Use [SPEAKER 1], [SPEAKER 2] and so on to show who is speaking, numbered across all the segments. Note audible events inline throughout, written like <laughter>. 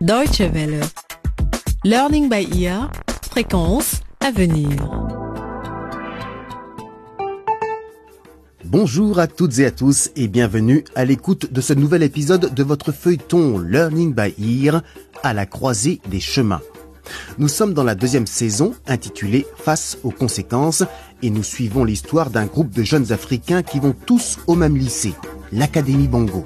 [SPEAKER 1] Deutsche Welle. Learning by ear. Fréquence à venir.
[SPEAKER 2] Bonjour à toutes et à tous et bienvenue à l'écoute de ce nouvel épisode de votre feuilleton Learning by Ear à la croisée des chemins. Nous sommes dans la deuxième saison intitulée Face aux conséquences et nous suivons l'histoire d'un groupe de jeunes Africains qui vont tous au même lycée, l'Académie Bongo.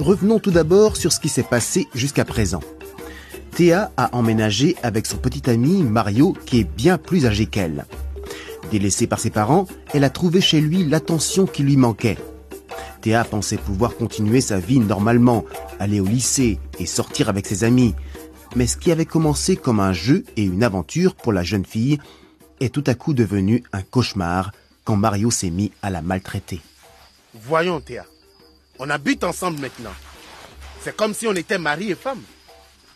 [SPEAKER 2] Revenons tout d'abord sur ce qui s'est passé jusqu'à présent. Théa a emménagé avec son petit ami Mario qui est bien plus âgé qu'elle. Délaissée par ses parents, elle a trouvé chez lui l'attention qui lui manquait. Théa pensait pouvoir continuer sa vie normalement, aller au lycée et sortir avec ses amis. Mais ce qui avait commencé comme un jeu et une aventure pour la jeune fille est tout à coup devenu un cauchemar quand Mario s'est mis à la maltraiter.
[SPEAKER 3] Voyons, Théa. On habite ensemble maintenant. C'est comme si on était mari et femme.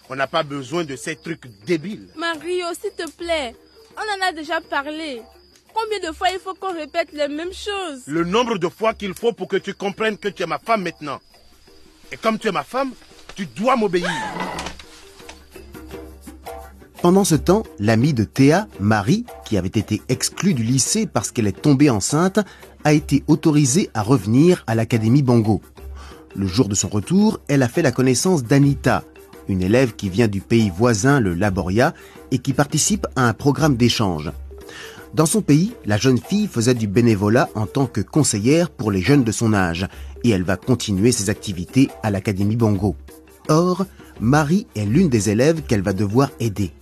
[SPEAKER 3] On n'a pas besoin de ces trucs débiles.
[SPEAKER 4] Mario, s'il te plaît, on en a déjà parlé. Combien de fois il faut qu'on répète les mêmes choses?
[SPEAKER 3] Le nombre de fois qu'il faut pour que tu comprennes que tu es ma femme maintenant. Et comme tu es ma femme, tu dois m'obéir.
[SPEAKER 2] Pendant ce temps, l'amie de Théa, Marie, qui avait été exclue du lycée parce qu'elle est tombée enceinte, a été autorisée à revenir à l'Académie Bongo. Le jour de son retour, elle a fait la connaissance d'Anita, une élève qui vient du pays voisin, le Laboria, et qui participe à un programme d'échange. Dans son pays, la jeune fille faisait du bénévolat en tant que conseillère pour les jeunes de son âge, et elle va continuer ses activités à l'Académie Bongo. Or, Marie est l'une des élèves qu'elle va devoir aider.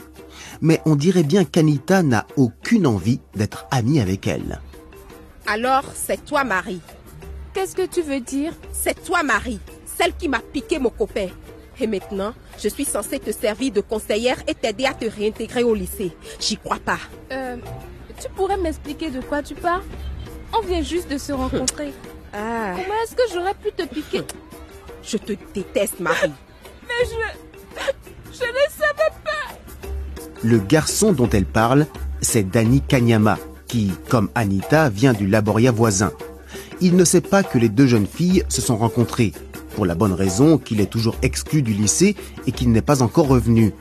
[SPEAKER 2] Mais on dirait bien qu'Anita n'a aucune envie d'être amie avec elle.
[SPEAKER 5] Alors, c'est toi, Marie.
[SPEAKER 4] Qu'est-ce que tu veux dire?
[SPEAKER 5] C'est toi, Marie, celle qui m'a piqué mon copain. Et maintenant, je suis censée te servir de conseillère et t'aider à te réintégrer au lycée. J'y crois pas.
[SPEAKER 4] Euh, tu pourrais m'expliquer de quoi tu parles? On vient juste de se rencontrer. <laughs>
[SPEAKER 5] Ah,
[SPEAKER 4] Comment est-ce que j'aurais pu te piquer? <laughs>
[SPEAKER 5] Je te déteste, Marie. <laughs>
[SPEAKER 4] Mais je... Je ne savais pas
[SPEAKER 2] Le garçon dont elle parle, c'est Danny Kanyama, qui, comme Anita, vient du Laboria voisin. Il ne sait pas que les deux jeunes filles se sont rencontrées, pour la bonne raison qu'il est toujours exclu du lycée et qu'il n'est pas encore revenu.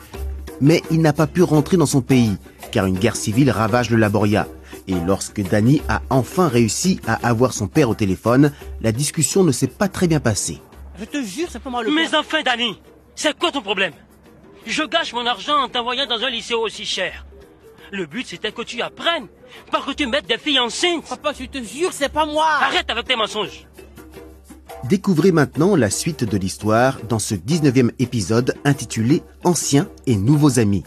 [SPEAKER 2] Mais il n'a pas pu rentrer dans son pays, car une guerre civile ravage le Laboria. Et lorsque Danny a enfin réussi à avoir son père au téléphone, la discussion ne s'est pas très bien passée.
[SPEAKER 6] Je te jure, c'est pas moi le
[SPEAKER 7] Mais
[SPEAKER 6] père.
[SPEAKER 7] enfin, Danny, c'est quoi ton problème? Je gâche mon argent en t'envoyant dans un lycée aussi cher. Le but, c'était que tu apprennes, pas que tu mettes des filles enceintes.
[SPEAKER 6] Papa, je te jure, c'est pas moi.
[SPEAKER 7] Arrête avec tes mensonges.
[SPEAKER 2] Découvrez maintenant la suite de l'histoire dans ce 19e épisode intitulé Anciens et nouveaux amis.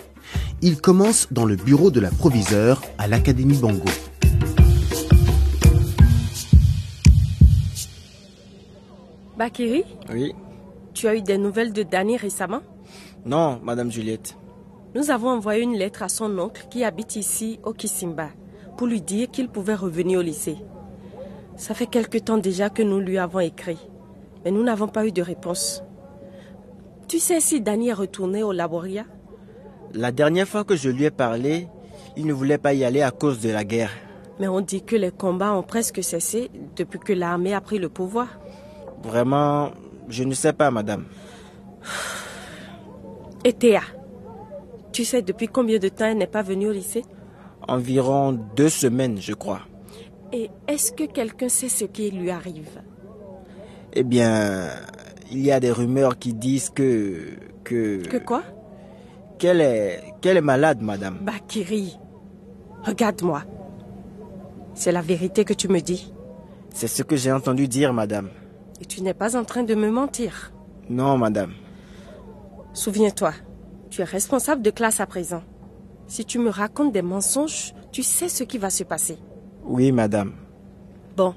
[SPEAKER 2] Il commence dans le bureau de la proviseure à l'Académie Bongo.
[SPEAKER 5] Bakiri,
[SPEAKER 8] Oui.
[SPEAKER 5] tu as eu des nouvelles de Danny récemment?
[SPEAKER 8] Non, Madame Juliette.
[SPEAKER 5] Nous avons envoyé une lettre à son oncle qui habite ici au Kisimba pour lui dire qu'il pouvait revenir au lycée. Ça fait quelque temps déjà que nous lui avons écrit, mais nous n'avons pas eu de réponse. Tu sais si Danny est retourné au Laboria?
[SPEAKER 8] La dernière fois que je lui ai parlé, il ne voulait pas y aller à cause de la guerre.
[SPEAKER 5] Mais on dit que les combats ont presque cessé depuis que l'armée a pris le pouvoir.
[SPEAKER 8] Vraiment, je ne sais pas, Madame.
[SPEAKER 5] Et Théa? Tu sais depuis combien de temps elle n'est pas venue au lycée?
[SPEAKER 8] Environ deux semaines, je crois.
[SPEAKER 5] Et est-ce que quelqu'un sait ce qui lui arrive?
[SPEAKER 8] Eh bien, il y a des rumeurs qui disent que... que...
[SPEAKER 5] Que quoi?
[SPEAKER 8] Qu'elle est... qu'elle est malade, Madame.
[SPEAKER 5] Bakiri, regarde-moi. C'est la vérité que tu me dis.
[SPEAKER 8] C'est ce que j'ai entendu dire, Madame.
[SPEAKER 5] Et tu n'es pas en train de me mentir.
[SPEAKER 8] Non, Madame.
[SPEAKER 5] Souviens-toi, tu es responsable de classe à présent. Si tu me racontes des mensonges, tu sais ce qui va se passer.
[SPEAKER 8] Oui, Madame.
[SPEAKER 5] Bon,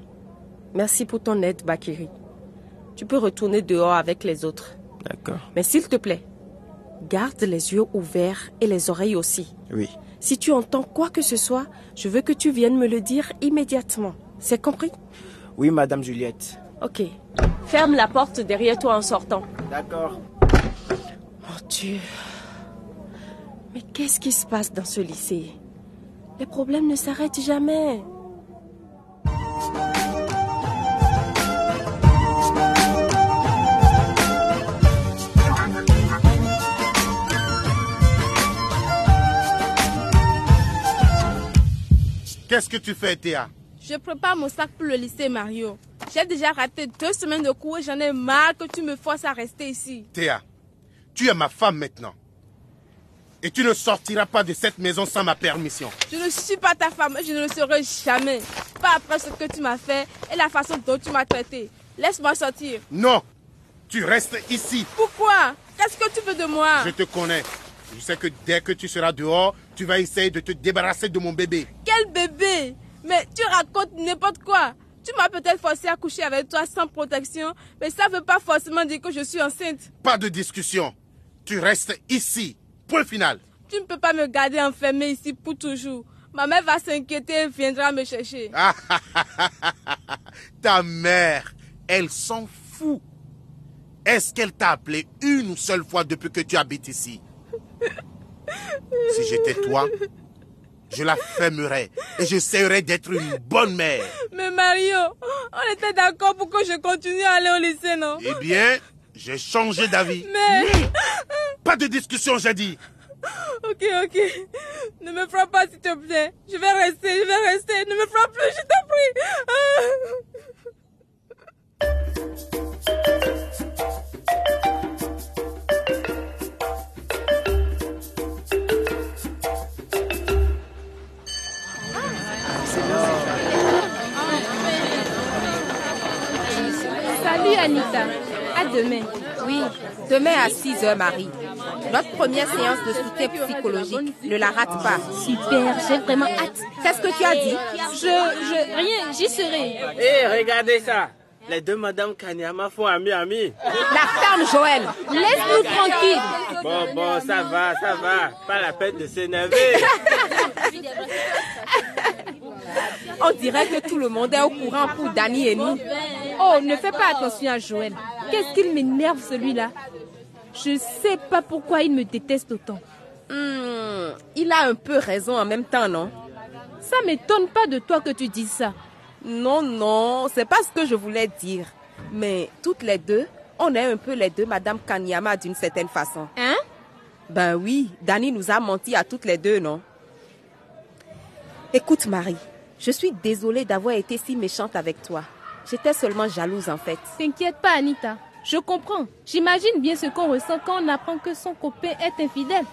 [SPEAKER 5] merci pour ton aide, Bakiri. Tu peux retourner dehors avec les autres.
[SPEAKER 8] D'accord.
[SPEAKER 5] Mais s'il te plaît, garde les yeux ouverts et les oreilles aussi.
[SPEAKER 8] Oui.
[SPEAKER 5] Si tu entends quoi que ce soit, je veux que tu viennes me le dire immédiatement. C'est compris?
[SPEAKER 8] Oui, Madame Juliette.
[SPEAKER 5] Ok. Ferme la porte derrière toi en sortant.
[SPEAKER 8] D'accord.
[SPEAKER 5] Oh Dieu. Mais qu'est-ce qui se passe dans ce lycée? Les problèmes ne s'arrêtent jamais.
[SPEAKER 3] Qu'est-ce que tu fais, Théa?
[SPEAKER 4] Je prépare mon sac pour le lycée, Mario. J'ai déjà raté deux semaines de cours et j'en ai marre que tu me forces à rester ici.
[SPEAKER 3] Théa, tu es ma femme maintenant. Et tu ne sortiras pas de cette maison sans ma permission.
[SPEAKER 4] Je ne suis pas ta femme et je ne le serai jamais. Pas après ce que tu m'as fait et la façon dont tu m'as traité. Laisse-moi sortir.
[SPEAKER 3] Non, tu restes ici.
[SPEAKER 4] Pourquoi? Qu'est-ce que tu veux de moi?
[SPEAKER 3] Je te connais. Je sais que dès que tu seras dehors, tu vas essayer de te débarrasser de mon bébé.
[SPEAKER 4] Quel bébé? Mais tu racontes n'importe quoi. Tu m'as peut-être forcé à coucher avec toi sans protection, mais ça ne veut pas forcément dire que je suis enceinte.
[SPEAKER 3] Pas de discussion. Tu restes ici. Point final.
[SPEAKER 4] Tu ne peux pas me garder enfermée ici pour toujours. Ma mère va s'inquiéter et viendra me chercher. <laughs>
[SPEAKER 3] Ta mère, elle s'en fout. Est-ce qu'elle t'a appelé une seule fois depuis que tu habites ici? Si j'étais toi, je la fermerais et j'essaierais d'être une bonne mère.
[SPEAKER 4] Mais Mario, on était d'accord pour que je continue à aller au lycée, non?
[SPEAKER 3] Eh bien, j'ai changé d'avis.
[SPEAKER 4] Mais...
[SPEAKER 3] Pas de discussion, j'ai dit.
[SPEAKER 4] Ok, ok. Ne me frappe pas, s'il te plaît. Je vais rester, je vais rester. Ne me frappe plus, je t'en
[SPEAKER 9] Salut Anita. À demain.
[SPEAKER 10] Oui, demain à 6 heures, Marie. Notre première séance de soutien psychologique. Ne la rate pas.
[SPEAKER 9] Super, j'ai vraiment hâte.
[SPEAKER 10] Qu'est-ce que tu as dit?
[SPEAKER 9] Je, je, rien, j'y serai.
[SPEAKER 11] Hé, regardez ça. Les deux Madame Kanyama font ami-ami.
[SPEAKER 10] La ferme, Joël.
[SPEAKER 9] Laisse-nous tranquilles.
[SPEAKER 11] Bon, bon, ça va, ça va. Pas la peine de s'énerver. <laughs>
[SPEAKER 10] On dirait que tout le monde est au courant pour Dani et nous.
[SPEAKER 9] Oh, ne fais pas attention à Joël. Qu'est-ce qu'il m'énerve celui-là? Je sais pas pourquoi il me déteste autant.
[SPEAKER 10] Hmm, il a un peu raison en même temps, non?
[SPEAKER 9] Ça m'étonne pas de toi que tu dises ça.
[SPEAKER 10] Non, non, c'est pas ce que je voulais dire. Mais toutes les deux, on est un peu les deux Madame Kanyama d'une certaine façon.
[SPEAKER 9] Hein?
[SPEAKER 10] Ben oui, Dani nous a menti à toutes les deux, non? Écoute Marie, je suis désolée d'avoir été si méchante avec toi. J'étais seulement jalouse en fait.
[SPEAKER 9] T'inquiète pas Anita, je comprends. J'imagine bien ce qu'on ressent quand on apprend que son copain est infidèle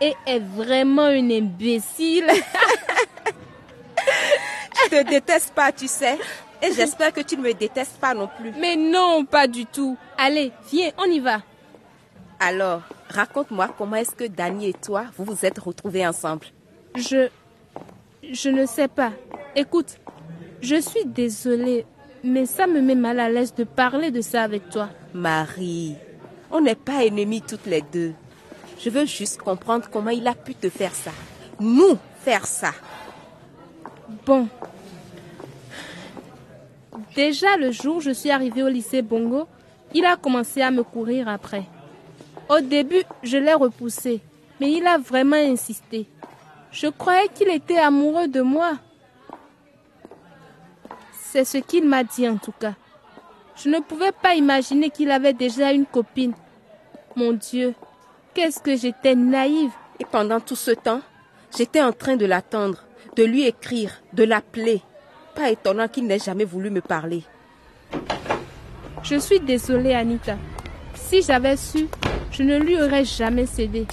[SPEAKER 9] et est vraiment un imbécile. <laughs>
[SPEAKER 10] Je te déteste pas, tu sais. Et j'espère que tu ne me détestes pas non plus.
[SPEAKER 9] Mais non, pas du tout. Allez, viens, on y va.
[SPEAKER 10] Alors, raconte-moi comment est-ce que Dani et toi, vous vous êtes retrouvés ensemble.
[SPEAKER 9] Je... Je ne sais pas. Écoute, je suis désolée, mais ça me met mal à l'aise de parler de ça avec toi.
[SPEAKER 10] Marie, on n'est pas ennemis toutes les deux. Je veux juste comprendre comment il a pu te faire ça. Nous faire ça.
[SPEAKER 9] Bon. Déjà le jour où je suis arrivée au lycée Bongo, il a commencé à me courir après. Au début, je l'ai repoussé, mais il a vraiment insisté. Je croyais qu'il était amoureux de moi. C'est ce qu'il m'a dit en tout cas. Je ne pouvais pas imaginer qu'il avait déjà une copine. Mon Dieu, qu'est-ce que j'étais naïve.
[SPEAKER 10] Et pendant tout ce temps, j'étais en train de l'attendre, de lui écrire, de l'appeler. Pas étonnant qu'il n'ait jamais voulu me parler.
[SPEAKER 9] Je suis désolée, Anita. Si j'avais su, je ne lui aurais jamais cédé.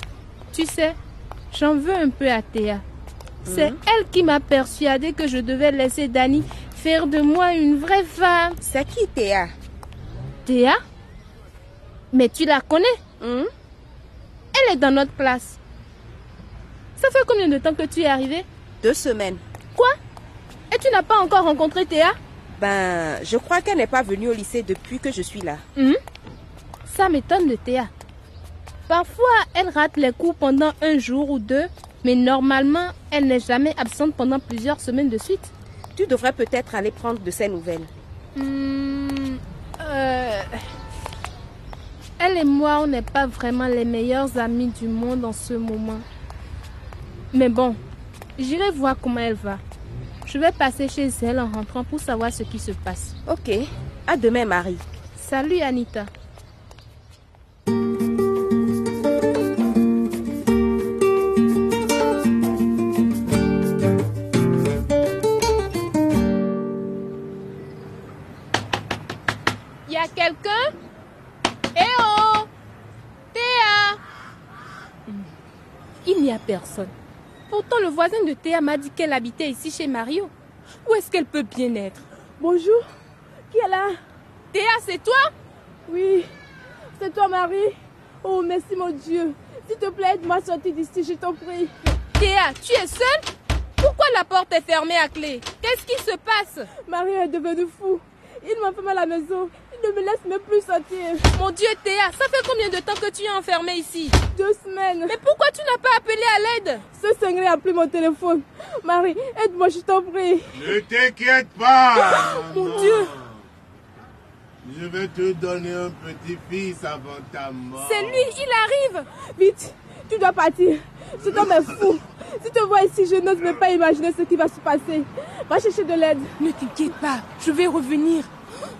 [SPEAKER 9] Tu sais, j'en veux un peu à Théa. C'est
[SPEAKER 10] Mhm.
[SPEAKER 9] elle qui m'a persuadé que je devais laisser Dani faire de moi une vraie femme.
[SPEAKER 10] C'est qui Théa?
[SPEAKER 9] Théa? Mais tu la connais?
[SPEAKER 10] Hmm?
[SPEAKER 9] Elle est dans notre classe. Ça fait combien de temps que tu es arrivée?
[SPEAKER 10] Deux semaines.
[SPEAKER 9] Quoi? Et tu n'as pas encore rencontré Théa?
[SPEAKER 10] Ben, je crois qu'elle n'est pas venue au lycée depuis que je suis là.
[SPEAKER 9] Hmm? Ça m'étonne de Théa. Parfois, elle rate les cours pendant un jour ou deux, mais normalement, elle n'est jamais absente pendant plusieurs semaines de suite.
[SPEAKER 10] Tu devrais peut-être aller prendre de ses nouvelles.
[SPEAKER 9] Hmm, euh, Elle et moi, on n'est pas vraiment les meilleurs amis du monde en ce moment. Mais bon, j'irai voir comment elle va. Je vais passer chez elle en rentrant pour savoir ce qui se passe.
[SPEAKER 10] Ok. À demain, Marie.
[SPEAKER 9] Salut, Anita. Personne. Pourtant, le voisin de Théa m'a dit qu'elle habitait ici chez Mario. Où est-ce qu'elle peut bien être?
[SPEAKER 4] Bonjour. Qui est là?
[SPEAKER 9] Théa, c'est toi?
[SPEAKER 4] Oui. C'est toi, Marie. Oh, merci, mon Dieu. S'il te plaît, aide-moi à sortir d'ici, je t'en prie.
[SPEAKER 9] Théa, tu es seule? Pourquoi la porte est fermée à clé? Qu'est-ce qui se passe?
[SPEAKER 4] Marie est devenue fou. Il m'enferme à la maison. Il ne me laisse même plus sortir.
[SPEAKER 9] Mon Dieu, Théa, ça fait combien de temps que tu es enfermée ici?
[SPEAKER 4] Deux semaines.
[SPEAKER 9] Mais pourquoi tu n'as pas appelé à l'aide?
[SPEAKER 4] Ce cinglé a pris mon téléphone. Marie, aide-moi, je t'en prie.
[SPEAKER 3] Ne t'inquiète pas.
[SPEAKER 9] Mon Dieu.
[SPEAKER 3] Je vais te donner un petit-fils avant ta mort.
[SPEAKER 9] C'est lui, il arrive.
[SPEAKER 4] Vite, tu dois partir. Cet homme est fou. Si tu vois ici, je n'ose même pas imaginer ce qui va se passer. Va chercher de l'aide.
[SPEAKER 9] Ne t'inquiète pas, je vais revenir.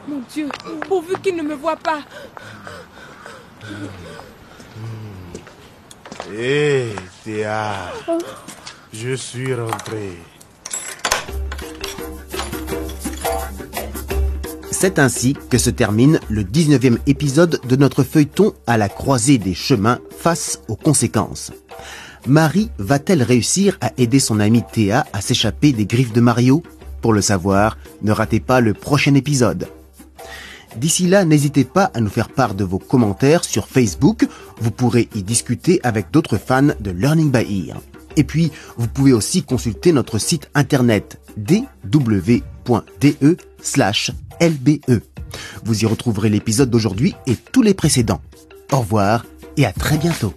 [SPEAKER 9] Mon Dieu, pourvu qu'il ne me voit pas.
[SPEAKER 3] Hé, Théa, je suis rentré.
[SPEAKER 2] C'est ainsi que se termine le 19e épisode de notre feuilleton à la croisée des chemins face aux conséquences. Marie va-t-elle réussir à aider son amie Théa à s'échapper des griffes de Mario? Pour le savoir, ne ratez pas le prochain épisode. D'ici là, n'hésitez pas à nous faire part de vos commentaires sur Facebook. Vous pourrez y discuter avec d'autres fans de Learning by Ear. Et puis, vous pouvez aussi consulter notre site internet dw.de lbe. Vous y retrouverez l'épisode d'aujourd'hui et tous les précédents. Au revoir et à très bientôt.